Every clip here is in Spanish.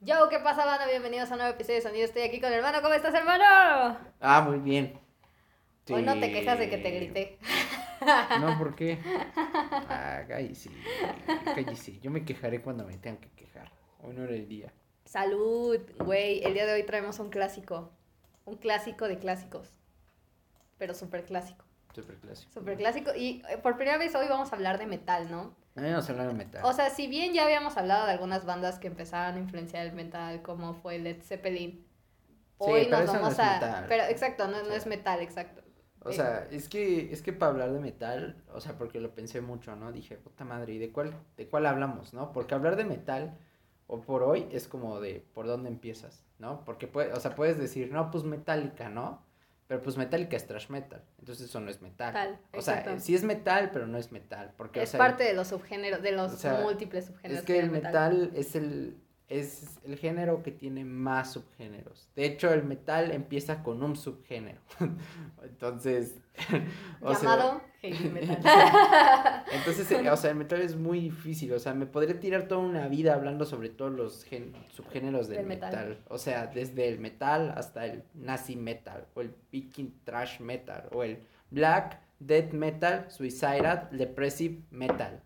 Yo, ¿qué pasa, banda? Bienvenidos a un nuevo episodio de Sonido. Estoy aquí con el hermano. ¿Cómo estás, hermano? Ah, muy bien. Hoy no te quejas de que te grité. No, ¿por qué? Ah, cállese. Cállese. Yo me quejaré cuando me tengan que quejar. Hoy no era el día. Salud, güey. El día de hoy traemos un clásico. Un clásico de clásicos. Pero súper clásico. Súper clásico. Súper clásico. Y eh, por primera vez hoy vamos a hablar de metal, ¿no? Mí vamos a hablar de metal. O sea, si bien ya habíamos hablado de algunas bandas que empezaron a influenciar el metal, como fue Led Zeppelin, hoy pero nos eso no vamos es a. metal. Pero exacto, no, no es metal, exacto. O sea, es que, es que para hablar de metal, o sea, porque lo pensé mucho, ¿no? Dije, puta madre, ¿y de cuál, de cuál hablamos, no? Porque hablar de metal, o por hoy, es como de por dónde empiezas, ¿no? Porque, puede, o sea, puedes decir, no, pues Metallica, ¿no? Pero pues Metallica es trash metal, entonces eso no es metal. Tal, o sea, sí es metal, pero no es metal, porque, o es sea, parte de los subgéneros, de los o sea, múltiples subgéneros. Es que el metal es el, es el género que tiene más subgéneros. De hecho, el metal empieza con un subgénero. Entonces, o sea, Llamado heavy metal. entonces, eh, o sea, el metal es muy difícil. O sea, me podría tirar toda una vida hablando sobre todos los gen- subgéneros del Del metal. metal. O sea, desde el metal hasta el nazi metal, o el viking trash metal, o el black death metal, suicidal, depressive metal.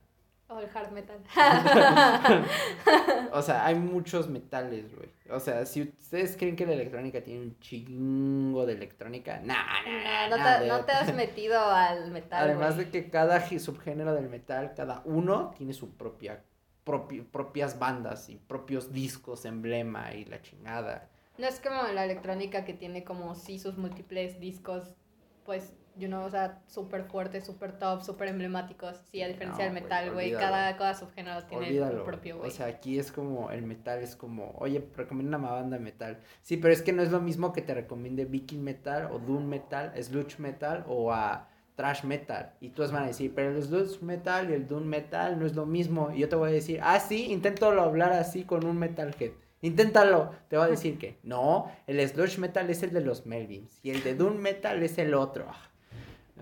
o el hard metal. O sea, hay muchos metales, güey. O sea, si ustedes creen que la electrónica tiene un chingo de electrónica, nah, nah, no, nah, te, no te has metido al metal. Además de que cada subgénero del metal, cada uno tiene su propia, propi- propias bandas y propios discos, emblema y la chingada. No es como la electrónica que tiene como sí sus múltiples discos, pues, you know, o sea, súper fuertes, súper top, súper emblemáticos. Sí, a diferencia No, del metal, güey, cada, cada subgénero tiene Olvídalo. su propio, güey. O sea, aquí es como, el metal es como, oye, recomienda una banda de metal. Sí, pero es que no es lo mismo que te recomiende Viking Metal o Doom Metal, Sludge Metal o a Trash Metal. Y tú van a decir, pero el Sludge Metal y el Doom Metal no es lo mismo. Y yo te voy a decir, ah, sí, inténtalo hablar así con un Metalhead. Inténtalo. Te va a decir que no, el Sludge Metal es el de los Melvins y el de Doom Metal es el otro.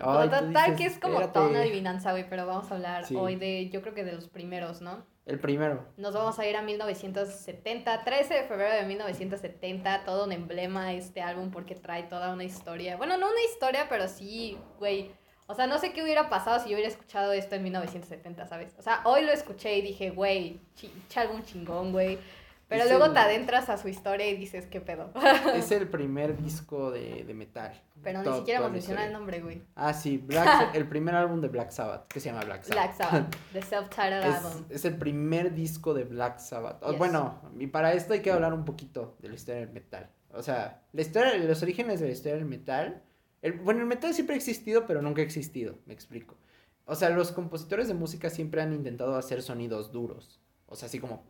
Ay, total que es como toda una adivinanza, güey, pero vamos a hablar Sí. hoy de, yo creo que de los primeros, ¿no? El primero. Nos vamos a ir a 1970, 13 de febrero de 1970, todo un emblema este álbum porque trae toda una historia. Bueno, no una historia, pero sí, güey. O sea, no sé qué hubiera pasado si yo hubiera escuchado esto en 1970, ¿sabes? O sea, hoy lo escuché y dije, güey, chi álbum chingón, güey. Pero Es luego el- te adentras a su historia y dices, ¿qué pedo? Es el primer disco de, de metal. Pero ni siquiera hemos mencionado el nombre, güey. Ah, sí, Black, el primer álbum de Black Sabbath, que se llama Black Sabbath. Black Sabbath, The Self-Titled Album. es el primer disco de Black Sabbath. O, Yes. Bueno, y para esto hay que hablar un poquito de la historia del metal. O sea, la historia, los orígenes de la historia del metal. El, bueno, el metal siempre ha existido, pero nunca ha existido, me explico. O sea, los compositores de música siempre han intentado hacer sonidos duros. O sea, así como...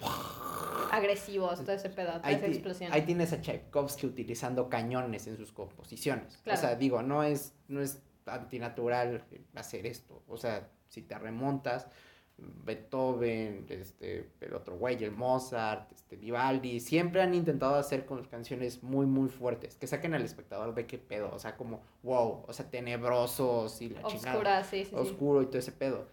Agresivos, todo ese pedo, toda esa explosión. ahí tienes a Tchaikovsky utilizando cañones en sus composiciones. Claro. O sea, digo, no es, no es antinatural hacer esto. O sea, si te remontas, Beethoven, este, el otro güey, el Mozart, este, Vivaldi, siempre han intentado hacer con canciones muy, muy fuertes, que saquen al espectador de qué pedo, o sea, como, wow, o sea, tenebrosos y la chingada Oscura, sí, sí, sí. oscuro y todo ese pedo.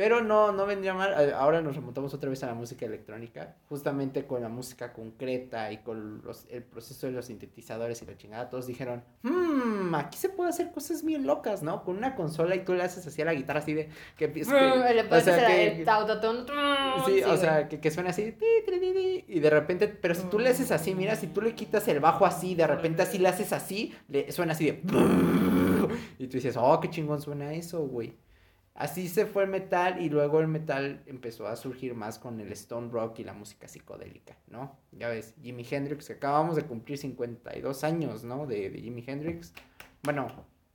Pero no, no vendría mal. Ahora nos remontamos otra vez a la música electrónica, justamente con la música concreta y con los- el proceso de los sintetizadores y la chingada. Todos dijeron, hmm, aquí se puede hacer cosas bien locas, ¿no? Con una consola y tú le haces así a la guitarra así de que Mm, le o puedes sea, hacer que- el autotune. mm, Sí, o güey. sea, que, que suena así, y de repente, pero si tú le haces así, mira, si tú le quitas el bajo así, de repente así le haces así, le suena así de... Y tú dices, oh, qué chingón suena eso, güey. Así se fue el metal y luego el metal empezó a surgir más con el stone rock y la música psicodélica, ¿no? Ya ves, Jimi Hendrix, que acabamos de cumplir 52 años, ¿no? De, de Jimi Hendrix. Bueno,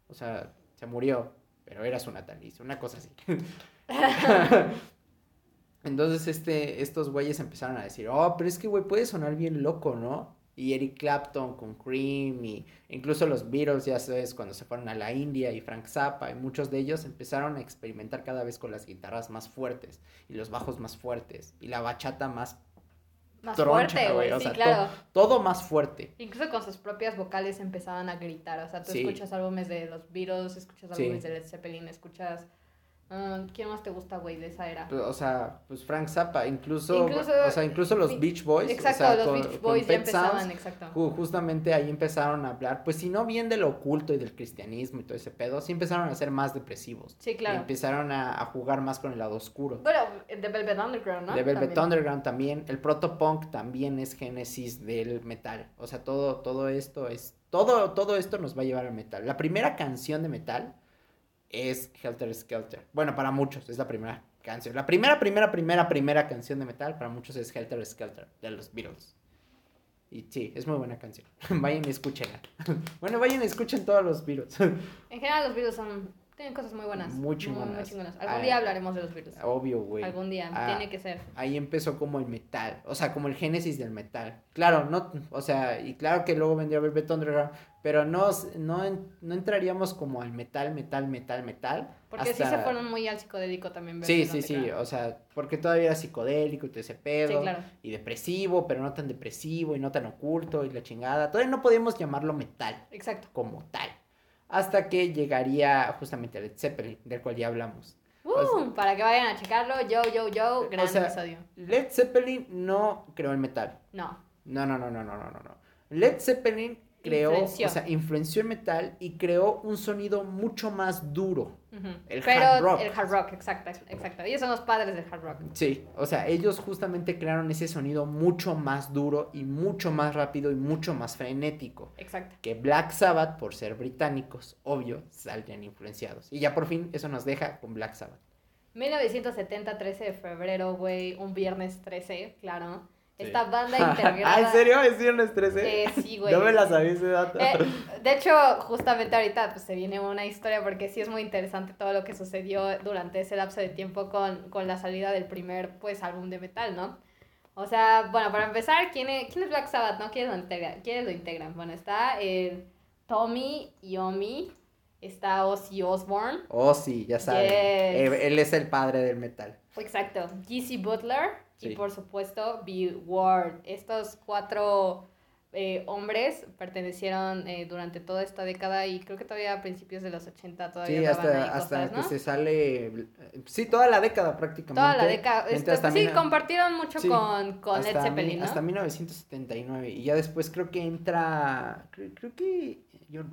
o sea, se murió, pero era su natalicio, una cosa así. Entonces, este, estos güeyes empezaron a decir, oh, pero es que, güey, puede sonar bien loco, ¿no? Y Eric Clapton con Cream y incluso los Beatles, ya sabes, cuando se fueron a la India y Frank Zappa y muchos de ellos empezaron a experimentar cada vez con las guitarras más fuertes y los bajos más fuertes y la bachata más, Más troncha, fuerte, güey, güey, o sí, sea, claro. todo más fuerte. Incluso con sus propias vocales empezaban a gritar. O sea, tú Sí. escuchas álbumes de los Beatles, escuchas Sí. álbumes de Led Zeppelin, escuchas Ah, ¿Quién más te gusta, güey, de esa era? Pues, O sea, pues Frank Zappa, incluso, Incluso- o sea, incluso los Beach Boys, Exacto, o sea, los con- Beach Boys ya empezaban, Sounds, exacto. ju- justamente ahí empezaron a hablar, pues si no bien del oculto y del cristianismo y todo ese pedo, sí empezaron a ser más depresivos. Sí, Y claro. empezaron a, a jugar más con el lado oscuro. Bueno, de Velvet Underground, ¿no? De Velvet También. Underground también, el protopunk también es génesis del metal. O sea, todo, todo esto es. Todo, todo esto nos va a llevar al metal. La primera canción de metal es Helter Skelter. Bueno, para muchos es la primera canción. La primera, primera, primera, primera canción de metal para muchos es Helter Skelter de los Beatles. Y sí, es muy buena canción. vayan y escúchenla. bueno, vayan y escuchen todos los Beatles. En general, los Beatles son. Tienen cosas muy buenas. Muy chingonas. Algún Ah, día hablaremos de los Beatles. Obvio, güey. Algún día. Ah, Tiene que ser. ahí empezó como el metal, o sea, como el génesis del metal. Claro, no, o sea, y claro que luego vendría Velvet Underground, pero no, no, no entraríamos como al metal, metal, metal, metal. Porque sí hasta- se fueron muy al psicodélico también. Sí, Velvet sí, sí, Underground. o sea, porque todavía era psicodélico y todo ese pedo. Sí, claro. Y depresivo, pero no tan depresivo y no tan oculto y la chingada. Todavía no podíamos llamarlo metal Exacto. como tal. Hasta que llegaría justamente Led Zeppelin, del cual ya hablamos. Uh, O para que vayan a checarlo. Yo, yo, yo. Gran O sea, episodio. Led Zeppelin no creó el metal. No, no, no, no, no, no, no, no. Led Zeppelin creó, Influenció. o sea, influenció el metal y creó un sonido mucho más duro. El Pero hard rock. el hard rock, exacto, exacto. Ellos son los padres del hard rock. Sí, o sea, ellos justamente crearon ese sonido mucho más duro y mucho más rápido y mucho más frenético. Exacto. Que Black Sabbath, por ser británicos, obvio, saldrían influenciados. Y ya por fin eso nos deja con Black Sabbath. 1970, 13 de febrero, güey. Un viernes 13, claro. Sí. Esta banda integrada. ah, ¿en serio? ¿Es viernes 13? Eh, sí, güey. No me la sabía ese dato. Eh, de hecho, justamente ahorita pues, se viene una historia porque sí es muy interesante todo lo que sucedió durante ese lapso de tiempo con, con la salida del primer pues álbum de metal, ¿no? O sea, bueno, para empezar, ¿quién es, quién es Black Sabbath, no? ¿Quiénes lo, integra- quiénes lo integran? Bueno, está el Tommy Yomi, está Ozzy Osbourne, Oh, sí, ya saben. Yes. Eh, él es el padre del metal. exacto, GC Butler Sí. y por supuesto Bill Ward. Estos cuatro eh, hombres pertenecieron eh, durante toda esta década y creo que todavía a principios de los 80 todavía Sí, hasta, ahí hasta cosas, que ¿no? se sale. eh, Sí, toda la década prácticamente. Toda la década. este, pues sí, también- compartieron mucho sí, con, con Led hasta Zeppelin, ¿no? Hasta 1979. Y ya después creo que entra. Creo, creo que.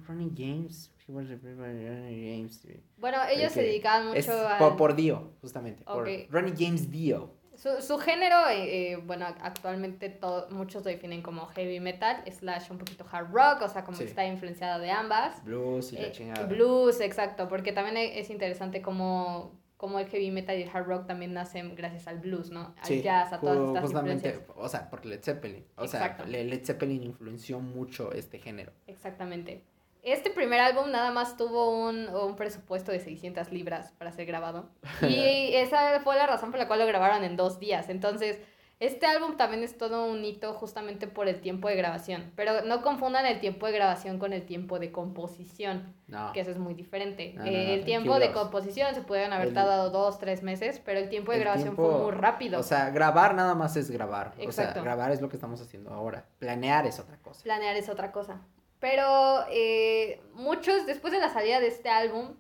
Ronnie James. James. Bueno, ellos se dedicaban mucho a... por, por Dio, justamente. Por Ok. Ronnie James Dio. Su, su género, eh, eh, bueno, actualmente todo, muchos lo definen como heavy metal, slash un poquito hard rock, o sea, como Sí. que está influenciada de ambas. Blues y la Eh, chingada. blues, exacto, porque también e- es interesante cómo, cómo el heavy metal y el hard rock también nacen gracias al blues, ¿no? Al Sí, jazz, a todas estas justamente, influencias. o sea, por Led Zeppelin. O Exacto. sea, Le- Led Zeppelin influenció mucho este género. Exactamente. Este primer álbum nada más tuvo un, un presupuesto de 600 libras para ser grabado. Y esa fue la razón por la cual lo grabaron en dos días. Entonces, este álbum también es todo un hito justamente por el tiempo de grabación. Pero no confundan el tiempo de grabación con el tiempo de composición, No. que eso es muy diferente. No, no, Eh, el tiempo de composición se pudieron haber El- tardado dos, tres meses, pero el tiempo de el grabación tiempo- fue muy rápido. O sea, grabar nada más es grabar. O sea, grabar es lo que estamos haciendo ahora. Planear es otra cosa. Planear es otra cosa. Pero eh, muchos, después de la salida de este álbum,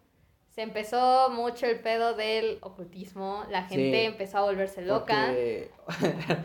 se empezó mucho el pedo del ocultismo. La gente Sí. empezó a volverse loca. Porque,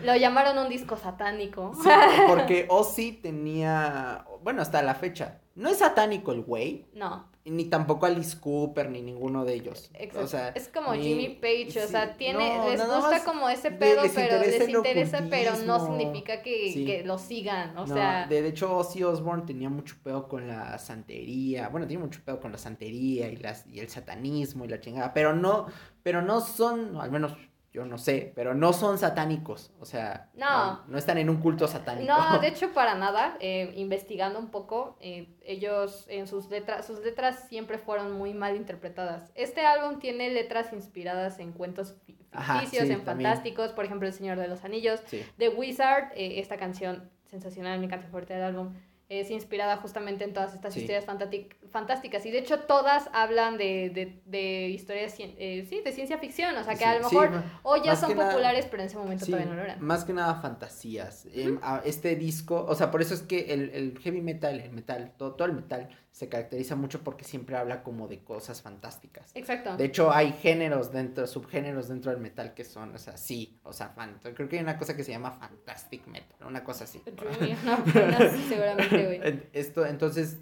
Lo llamaron un disco satánico. sí, porque Ozzy tenía, bueno, hasta la fecha, no es satánico el güey, No, ni tampoco Alice Cooper, ni ninguno de ellos. exacto. O sea, es como ni- Jimmy Page, o sea, tiene, no, les gusta como ese pedo, les pero les interesa, pero no significa que, Sí. que lo sigan. O no, sea, de, de hecho Ozzy Osbourne tenía mucho pedo con la santería, bueno, tiene mucho pedo con la santería y las y el satanismo y la chingada, pero no, pero no son, al menos yo no sé, pero no son satánicos, o sea, No. no, están en un culto satánico. No, de hecho para nada. eh, investigando un poco, eh, ellos en sus letras, sus letras siempre fueron muy mal interpretadas. Este álbum tiene letras inspiradas en cuentos Ajá, ficticios, sí, en también. fantásticos, por ejemplo El Señor de los Anillos. Sí. The Wizard, eh, esta canción sensacional, mi canción favorita del álbum, es inspirada justamente en todas estas Sí. historias fantásticas. Y de hecho todas hablan de, de, de historias, eh, sí, de ciencia ficción. O sea, que a Sí, lo sí, mejor hoy ya son nada- populares, pero en ese momento todavía no lo eran. más que nada fantasías. Em, a- este disco, o sea, por eso es que el, el heavy metal, el metal, todo, todo el metal se caracteriza mucho porque siempre habla como de cosas fantásticas. Exacto. De hecho, hay géneros dentro, subgéneros dentro del metal que son, o sea, sí, o sea, fan- creo que hay una cosa que se llama fantastic metal, una cosa así. Dreamy, no, no, sí, Esto, entonces,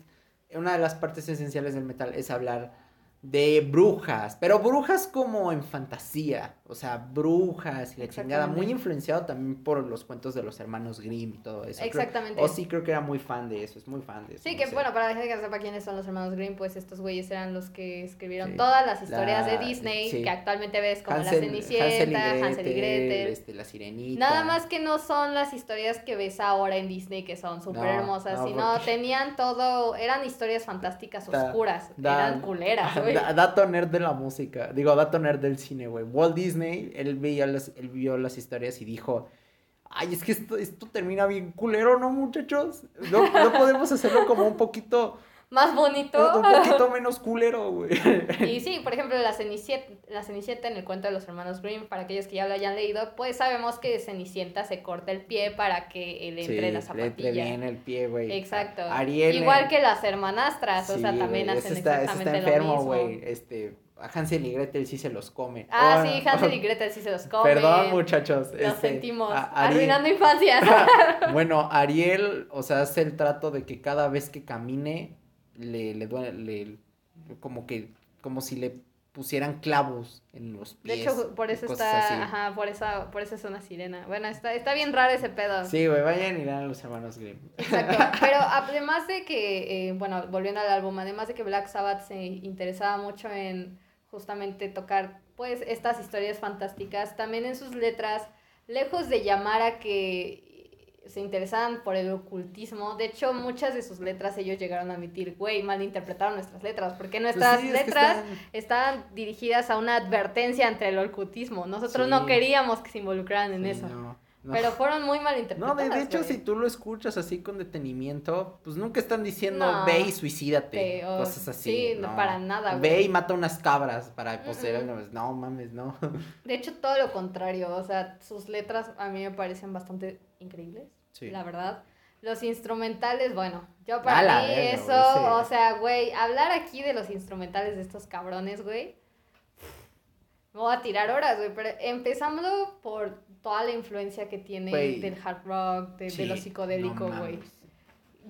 una de las partes esenciales del metal es hablar de brujas, pero brujas como en fantasía, o sea, brujas y la chingada, muy influenciado también por los cuentos de los hermanos Grimm y todo eso. Exactamente. o sí, creo que era muy fan de eso, es muy fan de eso. Sí, no que sé. bueno, para la gente que no sepa quiénes son los hermanos Grimm, pues estos güeyes eran los que escribieron Sí. todas las historias La- de Disney sí. que actualmente ves como Hansel- La Cenicienta, Hansel y Gretel. este, la sirenita. Nada más que no son las historias que ves ahora en Disney que son súper No, hermosas, no, sino porque- tenían todo, eran historias fantásticas Da- oscuras, da- eran culeras, güey. Da- dato nerd de la música, digo, dato nerd del cine, güey. Walt Disney, él vio las, él vio las historias y dijo, ay, es que esto, esto termina bien culero, ¿no, muchachos? No, no podemos hacerlo como un poquito, Más bonito. un poquito menos culero, güey. Y sí, por ejemplo, la Cenicienta, la Cenicienta en el cuento de los hermanos Grimm, para aquellos que ya lo hayan leído, pues sabemos que Cenicienta se corta el pie para que él entre Sí, la le zapatilla. entre bien el pie, güey. Exacto. Ariel. Igual eh, que las hermanastras, o sea, también hacen está, exactamente está enfermo, lo mismo. Este, a Hansel y Gretel sí se los come. Ah, Oh, sí, Hansel y Gretel sí se los comen. Perdón, muchachos. Lo este, sentimos. a- Ari- Arruinando infancias. Bueno, Ariel, o sea, hace el trato de que cada vez que camine, le, le duele, le- como que, como si le pusieran clavos en los De pies. hecho, por eso está, ajá, por esa, por eso es una sirena. Bueno, está, está bien raro ese pedo. Sí, güey, vayan y a los hermanos Grimm. Exacto. Pero además de que, eh, bueno, volviendo al álbum, además de que Black Sabbath se interesaba mucho en justamente tocar, pues, estas historias fantásticas, también en sus letras, lejos de llamar a que se interesaban por el ocultismo, de hecho, muchas de sus letras ellos llegaron a admitir, güey, malinterpretaron nuestras letras, porque nuestras Pues sí, es que letras están- estaban dirigidas a una advertencia entre el ocultismo. Nosotros Sí. no queríamos que se involucraran en eso. no, no. Pero fueron muy No, malinterpretadas. de, de hecho, güey. si tú lo escuchas así con detenimiento, pues nunca están diciendo No. ve y suicídate, Te- o- cosas así. sí, no, para nada, Ve güey. y mata unas cabras para poseer Mm, mm. No mames, no. De hecho, todo lo contrario. O sea, sus letras a mí me parecen bastante increíbles. Sí. La verdad. Los instrumentales, bueno, yo para mí eso, sí. o sea, güey, hablar aquí de los instrumentales de estos cabrones, güey. Me voy a tirar horas, güey, pero empezando por toda la influencia que tiene del hard rock, de, de Sí, lo psicodélico, güey.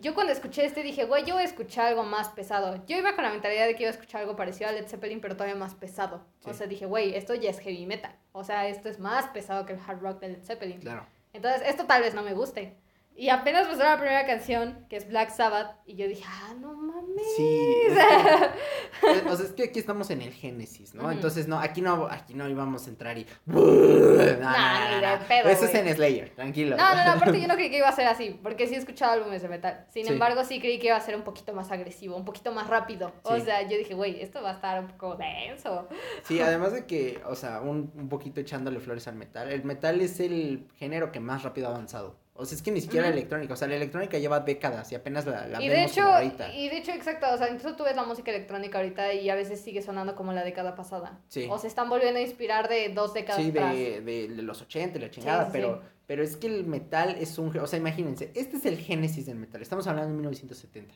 yo cuando escuché este dije, güey, yo voy a escuchar algo más pesado. Yo iba con la mentalidad de que iba a escuchar algo parecido a Led Zeppelin, pero todavía más pesado. O Sí. sea, dije, güey, esto ya es heavy metal. O sea, esto es más pesado que el hard rock de Led Zeppelin. Claro. Entonces, esto tal vez no me guste. Y apenas pasó la primera canción, que es Black Sabbath, y yo dije, ah, no mames. Sí, es que, eh, o sea, es que aquí estamos en el Génesis, ¿no? Entonces, no, aquí no, aquí no íbamos a entrar y... No, pedo, Eso es en Slayer, tranquilo. No, no, no, aparte yo no creí que iba a ser así, porque sí he escuchado álbumes de metal. Sin Sí. embargo, sí creí que iba a ser un poquito más agresivo, un poquito más rápido. O sea, yo dije, güey, esto va a estar un poco denso. Sí, además de que, o sea, un, un poquito echándole flores al metal, el metal es el género que más rápido ha avanzado. O sea, es que ni siquiera la electrónica, o sea, la electrónica lleva décadas y apenas la, la y de vemos hecho, ahorita. y de hecho, exacto, o sea, incluso tú ves la música electrónica ahorita y a veces sigue sonando como la década pasada. Sí. O se están volviendo a inspirar de dos décadas Sí, de, de, de los 80, y la chingada, sí, pero, sí. pero es que el metal es un... O sea, imagínense, este es el génesis del metal, estamos hablando de 1970.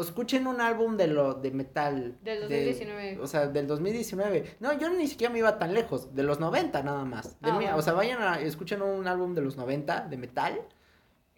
Escuchen un álbum de lo de metal. Del de- 2019. o sea, del 2019. No, yo ni siquiera me iba tan lejos, de los 90 nada más. Del Ah, bueno. O sea, vayan a escuchen un álbum de los 90 de metal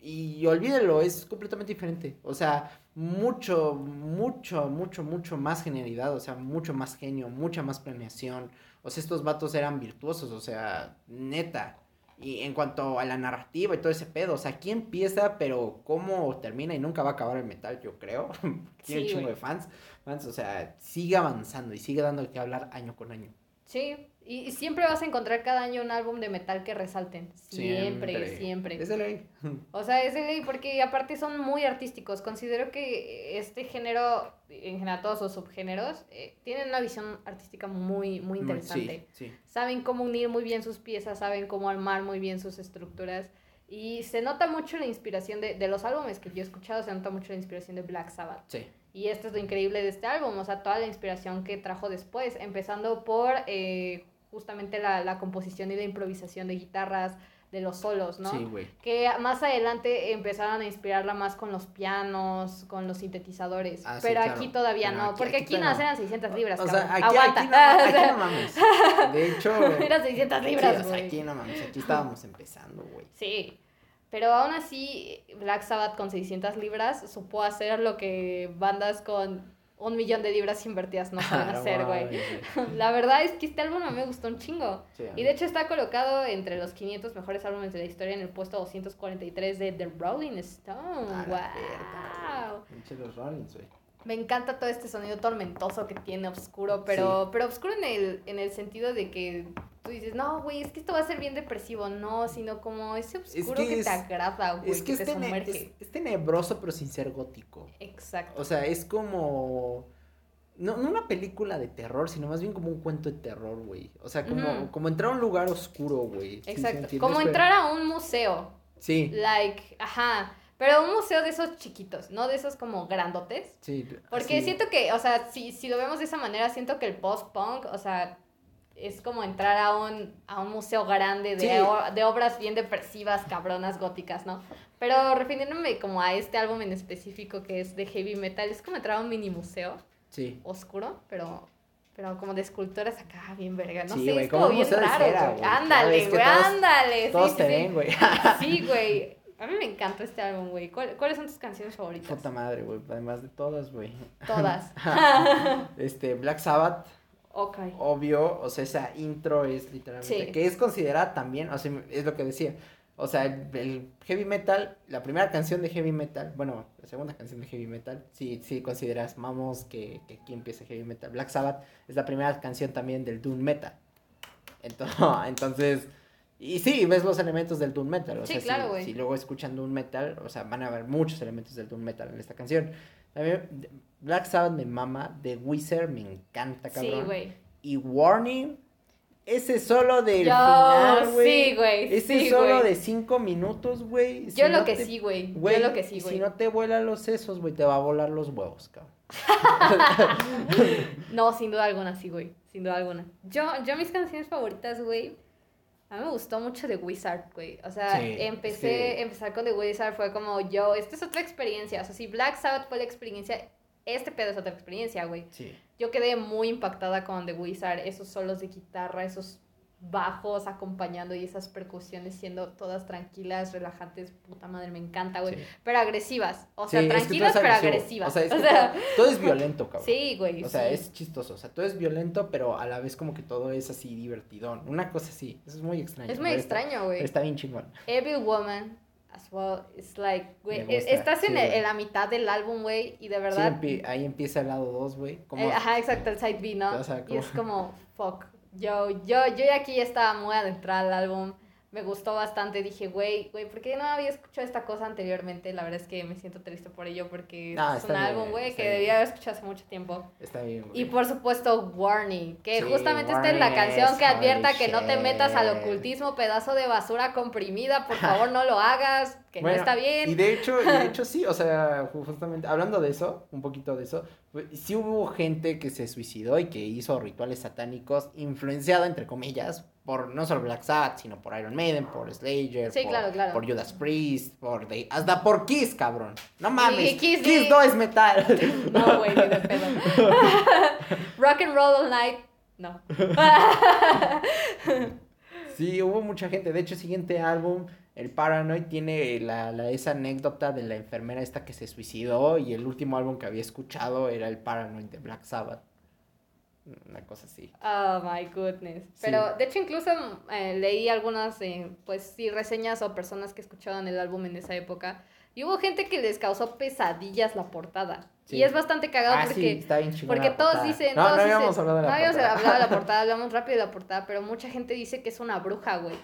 y olvídenlo, es completamente diferente. O sea, mucho, mucho, mucho, mucho más genialidad, o sea, mucho más genio, mucha más planeación. O sea, estos vatos eran virtuosos, o sea, neta. Y en cuanto a la narrativa y todo ese pedo, o sea, aquí empieza, pero cómo termina y nunca va a acabar el metal, yo creo. Tiene un Sí, chingo güey. de fans, fans, o sea, sigue avanzando y sigue dando que hablar año con año. Sí, y, siempre vas a encontrar cada año un álbum de metal que resalten. Siempre, siempre. Siempre. Es de ley. O sea, es de ley porque aparte son muy artísticos. Considero que este género, en general todos sus subgéneros, eh, tienen una visión artística muy, muy interesante. Sí, sí. Saben cómo unir muy bien sus piezas, saben cómo armar muy bien sus estructuras. Y se nota mucho la inspiración de, de los álbumes que yo he escuchado, se nota mucho la inspiración de Black Sabbath. Sí. Y esto es lo increíble de este álbum, o sea, toda la inspiración que trajo después, empezando por eh, justamente la, la composición y la improvisación de guitarras, de los solos, ¿no? Sí, güey. Que más adelante empezaron a inspirarla más con los pianos, con los sintetizadores. Ah, sí, pero claro. aquí todavía Pero no, aquí- porque aquí aquí, nada no. eran 600 libras, O sea, aquí, Aguanta. aquí no, mames. De hecho, Eran 600 sí, libras, o sea, güey. aquí no mames, aquí estábamos empezando, güey. Sí, pero aún así Black Sabbath con 600 libras supo hacer lo que bandas con un millón de libras invertidas no pueden Ah, hacer, güey. La verdad es que este álbum a mí me gustó un chingo. Sí, Y de hecho está colocado entre los 500 mejores álbumes de la historia en el puesto 243 de The Rolling Stone. ¡Wow! güey. Pinche los Rollins, güey. Me encanta todo este sonido tormentoso que tiene, oscuro, pero, pero oscuro en el, en el sentido de que tú dices, no, güey, es que esto va a ser bien depresivo. No, sino como ese oscuro que que, es- te agrada, güey, Es que te es, sumerge. es, es tenebroso, pero sin ser gótico. Exacto. O sea, es como. No, no una película de terror, sino más bien como un cuento de terror, güey. O sea, como, como entrar a un lugar oscuro, güey. ¿sí- sí Exacto. como entrar a un museo. Sí, Like, ajá. Pero un museo de esos chiquitos, no de esos como grandotes. sí. Porque siento que, o sea, si, si lo vemos de esa manera, siento que el post-punk, o sea, es como entrar a un, a un museo grande de, Sí. o- de obras bien depresivas, cabronas, góticas, ¿no? Pero refiriéndome como a este álbum en específico que es de heavy metal, es como entrar a un mini museo Sí. oscuro, pero, pero como de esculturas acá, bien verga, no Sí, sé, güey, es como bien raro, cera, Ándale, güey, ándale. sí, Todos sí, te sí. ven, güey. Sí, güey. A mí me encanta este álbum, güey. ¿Cuál- ¿Cuáles son tus canciones favoritas? Puta madre, güey. Además de todas, güey. Todas. Este, Black Sabbath, ok. obvio, o sea, esa intro es literalmente, Sí. que es considerada también, o sea, es lo que decía, o sea, el, el heavy metal, la primera canción de heavy metal, bueno, la segunda canción de heavy metal, si sí, consideras, vamos, que, que aquí empieza heavy metal, Black Sabbath es la primera canción también del doom metal, entonces, entonces y sí, ves los elementos del doom metal, o Sí, sea, si- claro, güey. si, luego escuchan doom metal, o sea, van a ver muchos elementos del doom metal en esta canción. También Black Sabbath me mama, The Wizard me encanta, cabrón. Sí, güey. Y Warning, ese solo del Yo, final, güey. sí, güey. Ese sí, solo de cinco minutos, güey. Yo lo que te- sí, güey. güey, Yo lo que sí, güey. Si no te vuelan los sesos, güey, te va a volar los huevos, cabrón. No, sin duda alguna, sí, güey. Sin duda alguna. Yo, yo mis canciones favoritas, güey. A mí me gustó mucho The Wizard, güey. O sea, Sí, empecé, empezar con The Wizard fue como yo, esta es otra experiencia. O sea, si Black Sabbath fue la experiencia, este pedo es otra experiencia, güey. Sí. Yo quedé muy impactada con The Wizard, esos solos de guitarra, esos bajos acompañando y esas percusiones siendo todas tranquilas, relajantes, puta madre, me encanta, güey. Sí. Pero agresivas, o Sí, sea, es que todo tranquilas pero agresivo. agresivas. O sea, es que todo, todo es violento, cabrón. sí, güey. O sea, sí. es chistoso. O sea, todo es violento, pero a la vez como que todo es así divertidón. Una cosa así. Eso es muy extraño. Es muy extraño, güey. Está bien chingón. Evil Woman, as well, it's like, güey, e- estás en, el- la mitad del álbum, güey, y de verdad... ahí empieza el lado 2, güey. Como... eh, ajá, exacto, el side B, ¿no? O sea, Y es como- como, fuck. Yo, yo, yo ya aquí estaba muy adentrada al álbum. Me gustó bastante. Dije, güey, güey, ¿por qué no había escuchado esta cosa anteriormente? La verdad es que me siento triste por ello porque Ah, es un bien, álbum, güey, que bien. debía haber escuchado hace mucho tiempo. Está bien, güey. Y por supuesto, Warning, que Sí, justamente esta es la canción que advierta que no te metas al ocultismo, pedazo de basura comprimida, por favor no lo hagas, que Bueno, no está bien. Y de hecho, y de hecho sí, o sea, ju- justamente, hablando de eso, un poquito de eso, sí hubo gente que se suicidó y que hizo rituales satánicos, influenciada, entre comillas, por no solo Black Sabbath, sino por Iron Maiden, por Slayer, Sí, por, claro, claro. por Judas Priest, por The- hasta por Kiss, cabrón. No mames, Kiss, Kiss, sí. no es metal. No, güey, ni de pedo. Rock and roll all night, no. Sí, hubo mucha gente. De hecho, el siguiente álbum, el Paranoid, tiene la, la- esa anécdota de la enfermera esta que se suicidó y el último álbum que había escuchado era el Paranoid de Black Sabbath. Una cosa así. Oh my goodness. Pero de hecho incluso eh, leí algunas, eh, pues sí, reseñas o personas que escuchaban el álbum en esa época. Y hubo gente que les causó pesadillas la portada. Sí. Y es bastante cagado Ah, sí, porque... está bien chingona Porque todos dicen, No, todos no dicen- habíamos hablado de la no habíamos hablado de la portada, hablamos rápido de la portada, pero mucha gente dice que es una bruja, güey.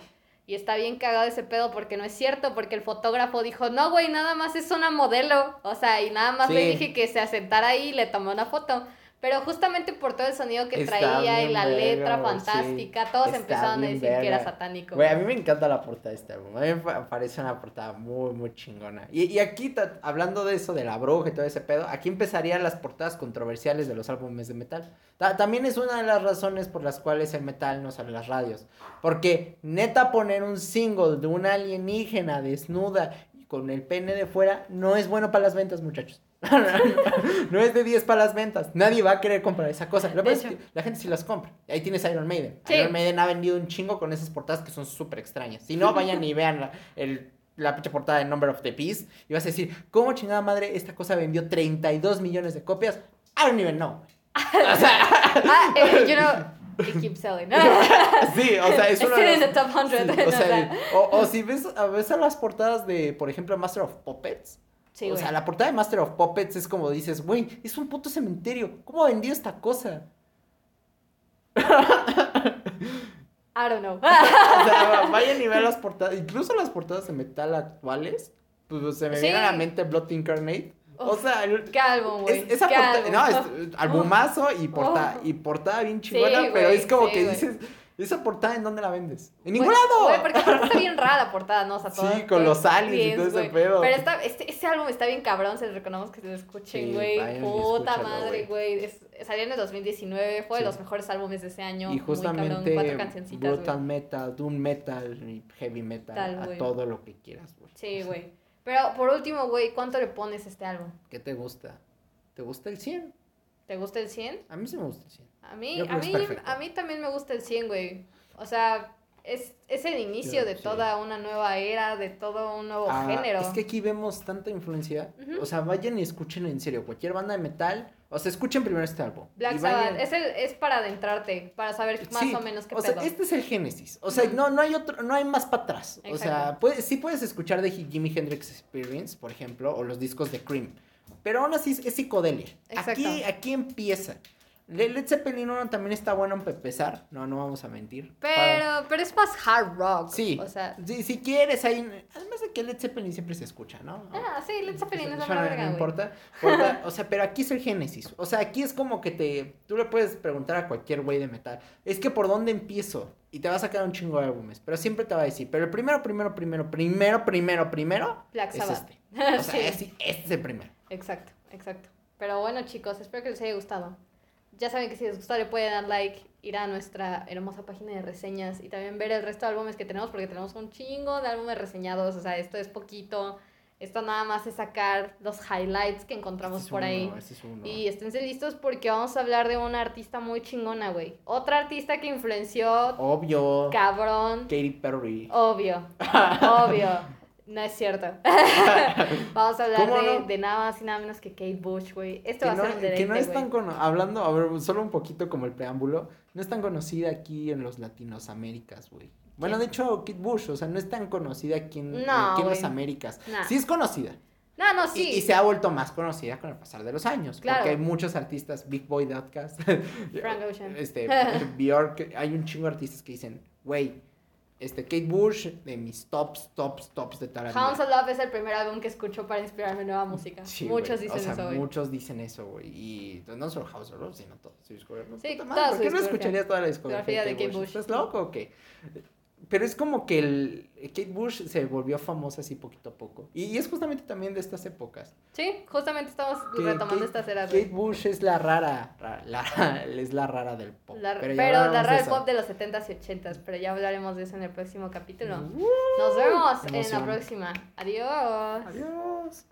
Y está bien cagado ese pedo porque no es cierto, porque el fotógrafo dijo, no, güey, nada más es una modelo. O sea, y nada más le dije que se asentara ahí y le tomé una foto. Pero justamente por todo el sonido que Está traía y la verga, letra güey, fantástica, todos Está empezaron a decir que era verga. satánico. Güey, a mí me encanta la portada de este álbum. A mí me pa- parece una portada muy, muy chingona. Y, y aquí, hablando de eso, de la bruja y todo ese pedo, aquí empezarían las portadas controversiales de los álbumes de metal. Ta- también es una de las razones por las cuales el metal no sale en las radios. Porque neta poner un single de una alienígena desnuda con el pene de fuera no es bueno para las ventas, muchachos. no es de 10 para las ventas. Nadie va a querer comprar esa cosa. Lo es que la gente sí las compra. Ahí tienes Iron Maiden. Sí. Iron Maiden ha vendido un chingo con esas portadas que son súper extrañas. Si no, vayan y vean la, el- la pinche portada de Number of the Beast y vas a decir, ¿cómo chingada madre esta cosa vendió 32 millones de copias? I don't even know. O sea, Ah, eh, you know, it keeps selling. sí, o sea, es una still de in the las- top 100. Sí, o, sea, o, o si ves a, ves a las portadas de, por ejemplo, Master of Puppets. Sí, o güey. sea, la portada de Master of Puppets es como dices, güey, es un puto cementerio. ¿Cómo vendió esta cosa? I don't know. O sea, vayan y vean las portadas, incluso las portadas de metal actuales, pues se me Sí. viene a la mente Blood Incarnate. O sea, el- Qué álbum, güey. es- esa portada, álbum. no, es albumazo y portada, Oh. y portada bien chingona, Sí, pero güey, es como que güey. dices, ¿esa portada en dónde la vendes? ¡En ningún lado! Güey, porque aparte está bien rara la portada, ¿no? O sea, Sí, con los aliens y todo ese pedo. Pero está, este, este álbum está bien cabrón, se les recordamos que se lo escuchen, güey. Puta madre, güey. Es- Salió en el 2019, fue de los mejores álbumes de ese año. Y muy cabrón, justamente cuatro cancioncitas, brutal güey. metal, doom metal heavy metal, Tal, a todo lo que quieras, güey. Sí, güey. Pero por último, güey, ¿cuánto le pones a este álbum? ¿Qué te gusta? ¿Te gusta el 100? ¿Te gusta el 100? A mí sí me gusta el 100. A mí, a mí, a mí también me gusta el 100, güey. O sea, es, es el inicio de sí. toda una nueva era, de todo un nuevo Ah, género. Es que aquí vemos tanta influencia. O sea, vayan y escuchen en serio. Cualquier banda de metal. O sea, escuchen primero este álbum. Black Sabbath es, el, es para adentrarte, para saber más Sí, o menos qué o pedo. sea, este es el génesis. O sea, no, no hay otro, no hay más para atrás. O sea, puedes, sí puedes escuchar de Jimi Hendrix Experience, por ejemplo, o los discos de Cream. Pero aún así es, es psicodelia. Exacto. Aquí, aquí empieza. Le- Led Zeppelin 1 también está bueno empezar. No, no vamos a mentir. Para- Pero, pero es más hard rock. Sí. O sea, Sí, si quieres, ahí. Además de que Led Zeppelin siempre se escucha, ¿no? ah, sí, Led Zeppelin es la no, verga, no güey. importa, importa, O sea, pero aquí es el génesis. O sea, aquí es como que te. Tú le puedes preguntar a cualquier güey de metal. Es que por dónde empiezo. Y te va a sacar un chingo de álbumes. Pero siempre te va a decir. Pero el primero, primero, primero, primero, primero, primero. Black es Sabbath. este. O sea, Sí. es- este es el primero. Exacto, exacto. Pero bueno, chicos, espero que les haya gustado. Ya saben que si les gustó le pueden dar like, ir a nuestra hermosa página de reseñas y también ver el resto de álbumes que tenemos porque tenemos un chingo de álbumes reseñados. O sea, esto es poquito. Esto nada más es sacar los highlights que encontramos Este es por uno, ahí. este es uno. Y esténse listos porque vamos a hablar de una artista muy chingona, güey. Otra artista que influenció Obvio. cabrón. Katy Perry. Obvio, obvio. No es cierto. Vamos a hablar ¿Cómo de, no? de nada más y nada menos que Kate Bush, güey. Esto va a ser un deleite, que no es tan hablando, a ver, solo un poquito como el preámbulo, no es tan conocida aquí en los Latinoaméricas, güey. Bueno, de hecho, Kid Bush, o sea, no es tan conocida aquí en, No, aquí en las. Américas. Nah. Sí es conocida. No, no, Y- sí. Y, se ha vuelto más conocida con el pasar de los años. Claro. Porque hay muchos artistas, Big Boy Dotcast, Frank Ocean. este, Bjork, hay un chingo de artistas que dicen, güey, este, Kate Bush, de mis tops, tops, tops de vida". Hounds of Love es el primer álbum que escucho para inspirarme en nueva música. Sí, Muchos dicen o sea, eso. Muchos dicen eso, güey. Y no solo House of Love, sino todo su. Sí, ¿Por qué no escucharías toda la discografía Discografía de Kate Bush. ¿Estás loco o qué? Pero es como que el Kate Bush se volvió famosa así poquito a poco. Y, y es justamente también de estas épocas. Sí, justamente estamos Que retomando Kate- estas eras, Kate. Bush es la rara, ra- la- es la rara del pop. La- pero la rara de del pop de los 70s y 80s, pero ya hablaremos de eso en el próximo capítulo. Uh, Nos vemos en la próxima. Adiós. Adiós.